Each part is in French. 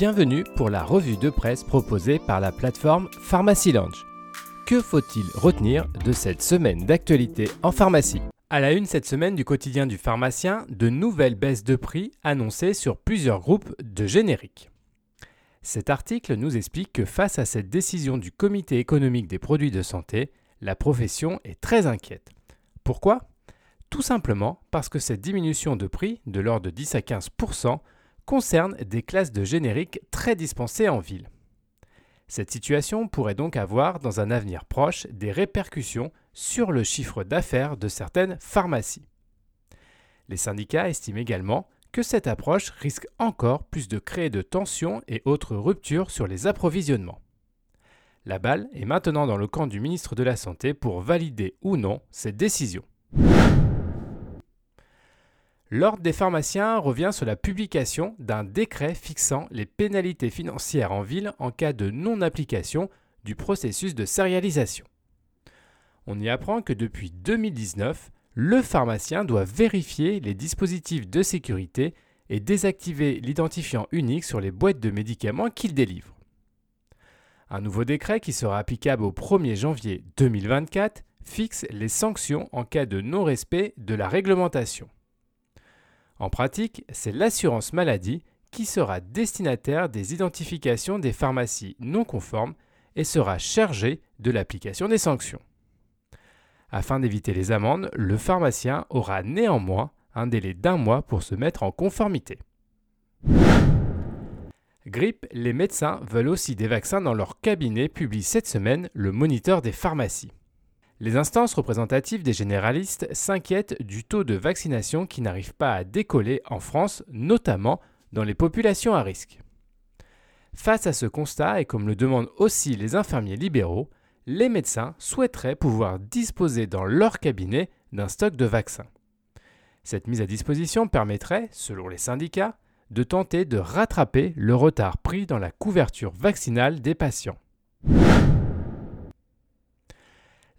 Bienvenue pour la revue de presse proposée par la plateforme Pharmacy Lounge. Que faut-il retenir de cette semaine d'actualité en pharmacie? À la une cette semaine du quotidien du pharmacien, de nouvelles baisses de prix annoncées sur plusieurs groupes de génériques. Cet article nous explique que face à cette décision du Comité économique des produits de santé, la profession est très inquiète. Pourquoi? Tout simplement parce que cette diminution de prix, de l'ordre de 10 à 15 concerne des classes de génériques très dispensées en ville. Cette situation pourrait donc avoir, dans un avenir proche, des répercussions sur le chiffre d'affaires de certaines pharmacies. Les syndicats estiment également que cette approche risque encore plus de créer de tensions et autres ruptures sur les approvisionnements. La balle est maintenant dans le camp du ministre de la Santé pour valider ou non cette décision. L'Ordre des pharmaciens revient sur la publication d'un décret fixant les pénalités financières en ville en cas de non-application du processus de sérialisation. On y apprend que depuis 2019, le pharmacien doit vérifier les dispositifs de sécurité et désactiver l'identifiant unique sur les boîtes de médicaments qu'il délivre. Un nouveau décret qui sera applicable au 1er janvier 2024 fixe les sanctions en cas de non-respect de la réglementation. En pratique, c'est l'assurance maladie qui sera destinataire des identifications des pharmacies non conformes et sera chargée de l'application des sanctions. Afin d'éviter les amendes, le pharmacien aura néanmoins un délai d'un mois pour se mettre en conformité. Grippe, les médecins veulent aussi des vaccins dans leur cabinet, publie cette semaine le Moniteur des pharmacies. Les instances représentatives des généralistes s'inquiètent du taux de vaccination qui n'arrive pas à décoller en France, notamment dans les populations à risque. Face à ce constat, et comme le demandent aussi les infirmiers libéraux, les médecins souhaiteraient pouvoir disposer dans leur cabinet d'un stock de vaccins. Cette mise à disposition permettrait, selon les syndicats, de tenter de rattraper le retard pris dans la couverture vaccinale des patients.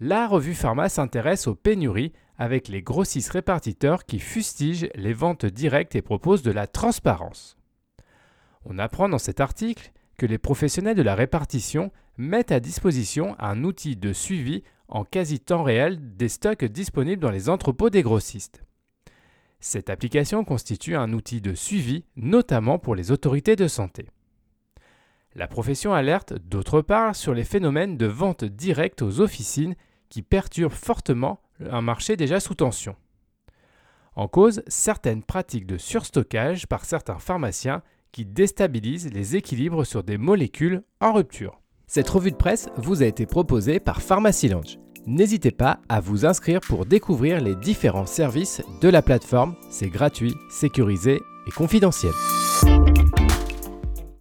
La revue Pharma s'intéresse aux pénuries avec les grossistes répartiteurs qui fustigent les ventes directes et proposent de la transparence. On apprend dans cet article que les professionnels de la répartition mettent à disposition un outil de suivi en quasi temps réel des stocks disponibles dans les entrepôts des grossistes. Cette application constitue un outil de suivi notamment pour les autorités de santé. La profession alerte d'autre part sur les phénomènes de vente directe aux officines qui perturbe fortement un marché déjà sous tension. En cause, certaines pratiques de surstockage par certains pharmaciens qui déstabilisent les équilibres sur des molécules en rupture. Cette revue de presse vous a été proposée par Pharmacy Lounge. N'hésitez pas à vous inscrire pour découvrir les différents services de la plateforme. C'est gratuit, sécurisé et confidentiel.